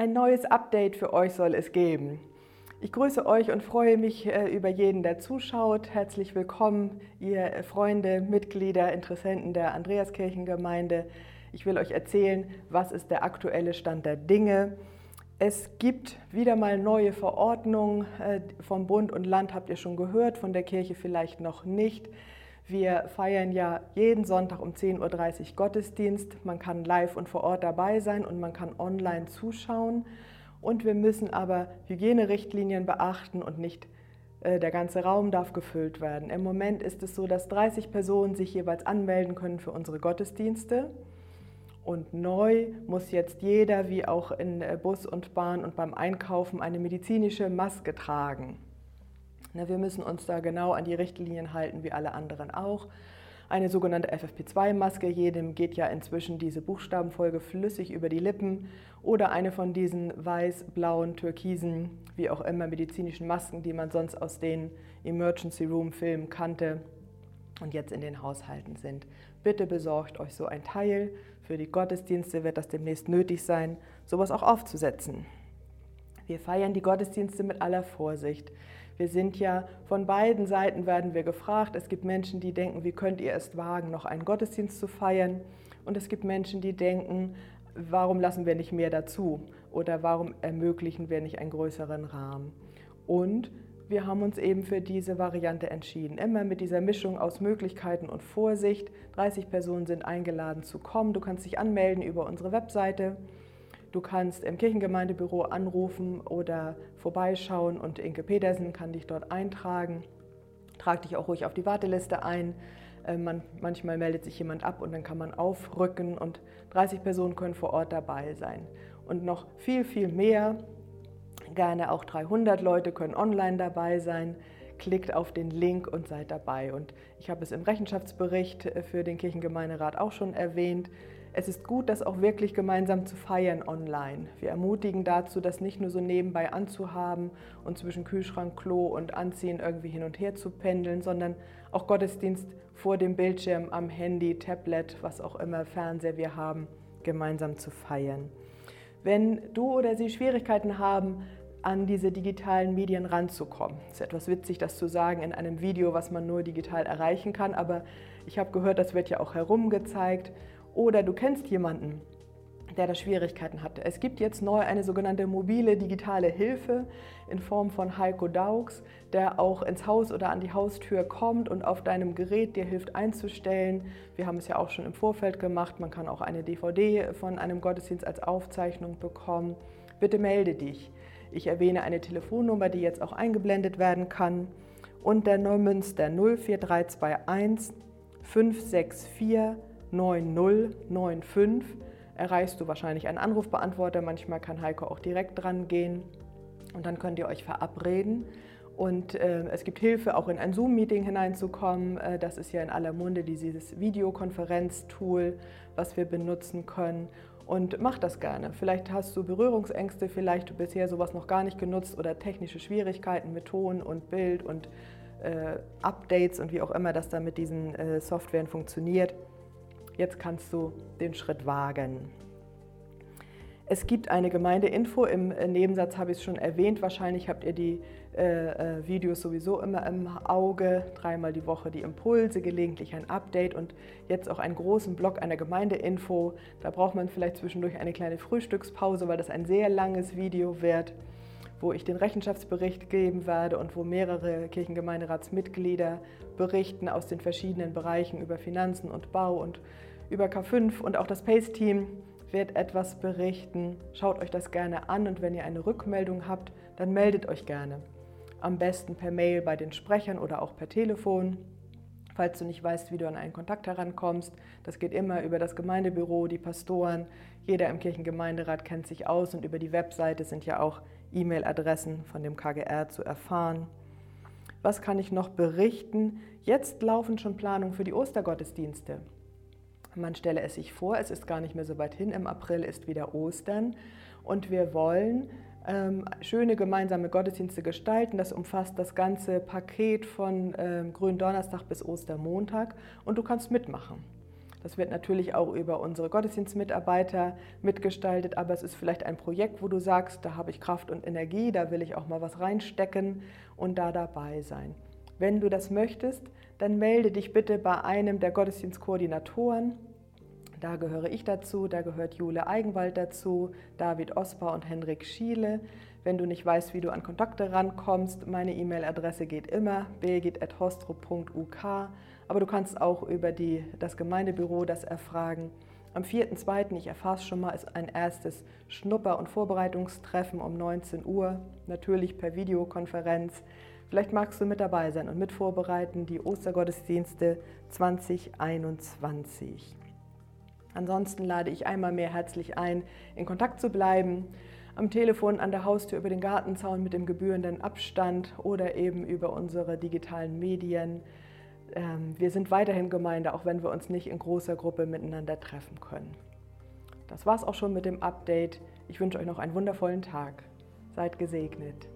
Ein neues Update für euch soll es geben. Ich grüße euch und freue mich äh, über jeden, der zuschaut. Herzlich willkommen, ihr Freunde, Mitglieder, Interessenten der Andreaskirchengemeinde. Ich will euch erzählen, was ist der aktuelle Stand der Dinge. Es gibt wieder mal neue Verordnungen äh, vom Bund und Land, habt ihr schon gehört, von der Kirche vielleicht noch nicht. Wir feiern ja jeden Sonntag um 10.30 Uhr Gottesdienst. Man kann live und vor Ort dabei sein und man kann online zuschauen. Und wir müssen aber Hygienerichtlinien beachten und nicht äh, der ganze Raum darf gefüllt werden. Im Moment ist es so, dass 30 Personen sich jeweils anmelden können für unsere Gottesdienste. Und neu muss jetzt jeder, wie auch in äh, Bus und Bahn und beim Einkaufen, eine medizinische Maske tragen. Wir müssen uns da genau an die Richtlinien halten, wie alle anderen auch. Eine sogenannte FFP2-Maske, jedem geht ja inzwischen diese Buchstabenfolge flüssig über die Lippen. Oder eine von diesen weiß, blauen, türkisen, wie auch immer, medizinischen Masken, die man sonst aus den Emergency Room-Filmen kannte und jetzt in den Haushalten sind. Bitte besorgt euch so ein Teil. Für die Gottesdienste wird das demnächst nötig sein, sowas auch aufzusetzen. Wir feiern die Gottesdienste mit aller Vorsicht. Wir sind ja von beiden Seiten werden wir gefragt. Es gibt Menschen, die denken, wie könnt ihr es wagen, noch einen Gottesdienst zu feiern? Und es gibt Menschen, die denken, warum lassen wir nicht mehr dazu? Oder warum ermöglichen wir nicht einen größeren Rahmen? Und wir haben uns eben für diese Variante entschieden. Immer mit dieser Mischung aus Möglichkeiten und Vorsicht. 30 Personen sind eingeladen zu kommen. Du kannst dich anmelden über unsere Webseite. Du kannst im Kirchengemeindebüro anrufen oder vorbeischauen und Inke Petersen kann dich dort eintragen. Trag dich auch ruhig auf die Warteliste ein. Äh, man, manchmal meldet sich jemand ab und dann kann man aufrücken und 30 Personen können vor Ort dabei sein. Und noch viel, viel mehr, gerne auch 300 Leute können online dabei sein. Klickt auf den Link und seid dabei. Und ich habe es im Rechenschaftsbericht für den Kirchengemeinderat auch schon erwähnt. Es ist gut, das auch wirklich gemeinsam zu feiern online. Wir ermutigen dazu, das nicht nur so nebenbei anzuhaben und zwischen Kühlschrank, Klo und Anziehen irgendwie hin und her zu pendeln, sondern auch Gottesdienst vor dem Bildschirm, am Handy, Tablet, was auch immer, Fernseher wir haben, gemeinsam zu feiern. Wenn du oder sie Schwierigkeiten haben, an diese digitalen Medien ranzukommen. Es ist etwas witzig, das zu sagen in einem Video, was man nur digital erreichen kann, aber ich habe gehört, das wird ja auch herumgezeigt oder du kennst jemanden, der da Schwierigkeiten hat. Es gibt jetzt neu eine sogenannte mobile digitale Hilfe in Form von Heiko Daugs, der auch ins Haus oder an die Haustür kommt und auf deinem Gerät dir hilft einzustellen. Wir haben es ja auch schon im Vorfeld gemacht. Man kann auch eine DVD von einem Gottesdienst als Aufzeichnung bekommen. Bitte melde dich. Ich erwähne eine Telefonnummer, die jetzt auch eingeblendet werden kann. Und der Neumünster 04321 564 9095 erreichst du wahrscheinlich einen Anrufbeantworter. Manchmal kann Heiko auch direkt dran gehen und dann könnt ihr euch verabreden. Und äh, es gibt Hilfe, auch in ein Zoom-Meeting hineinzukommen. Äh, das ist ja in aller Munde dieses Videokonferenz-Tool, was wir benutzen können. Und mach das gerne. Vielleicht hast du Berührungsängste, vielleicht bisher sowas noch gar nicht genutzt oder technische Schwierigkeiten mit Ton und Bild und äh, Updates und wie auch immer das da mit diesen äh, Softwaren funktioniert. Jetzt kannst du den Schritt wagen. Es gibt eine Gemeindeinfo, im Nebensatz habe ich es schon erwähnt, wahrscheinlich habt ihr die äh, äh, Videos sowieso immer im Auge, dreimal die Woche die Impulse, gelegentlich ein Update und jetzt auch einen großen Block einer Gemeindeinfo. Da braucht man vielleicht zwischendurch eine kleine Frühstückspause, weil das ein sehr langes Video wird, wo ich den Rechenschaftsbericht geben werde und wo mehrere Kirchengemeinderatsmitglieder berichten aus den verschiedenen Bereichen über Finanzen und Bau und über K5 und auch das PACE-Team wird etwas berichten. Schaut euch das gerne an und wenn ihr eine Rückmeldung habt, dann meldet euch gerne. Am besten per Mail bei den Sprechern oder auch per Telefon. Falls du nicht weißt, wie du an einen Kontakt herankommst, das geht immer über das Gemeindebüro, die Pastoren. Jeder im Kirchengemeinderat kennt sich aus und über die Webseite sind ja auch E-Mail-Adressen von dem KGR zu erfahren. Was kann ich noch berichten? Jetzt laufen schon Planungen für die Ostergottesdienste. Man stelle es sich vor, es ist gar nicht mehr so weit hin. Im April ist wieder Ostern und wir wollen ähm, schöne gemeinsame Gottesdienste gestalten. Das umfasst das ganze Paket von ähm, Gründonnerstag bis Ostermontag und du kannst mitmachen. Das wird natürlich auch über unsere Gottesdienstmitarbeiter mitgestaltet, aber es ist vielleicht ein Projekt, wo du sagst, da habe ich Kraft und Energie, da will ich auch mal was reinstecken und da dabei sein. Wenn du das möchtest, dann melde dich bitte bei einem der Gottesdienstkoordinatoren. Da gehöre ich dazu, da gehört Jule Eigenwald dazu, David Osper und Henrik Schiele. Wenn du nicht weißt, wie du an Kontakte rankommst, meine E-Mail-Adresse geht immer birgit.hostro.uk, aber du kannst auch über die, das Gemeindebüro das erfragen. Am 4.2., ich erfahre schon mal, ist ein erstes Schnupper- und Vorbereitungstreffen um 19 Uhr, natürlich per Videokonferenz. Vielleicht magst du mit dabei sein und mit vorbereiten die Ostergottesdienste 2021. Ansonsten lade ich einmal mehr herzlich ein, in Kontakt zu bleiben am Telefon, an der Haustür, über den Gartenzaun mit dem gebührenden Abstand oder eben über unsere digitalen Medien. Ähm, wir sind weiterhin Gemeinde, auch wenn wir uns nicht in großer Gruppe miteinander treffen können. Das war's auch schon mit dem Update. Ich wünsche euch noch einen wundervollen Tag. Seid gesegnet.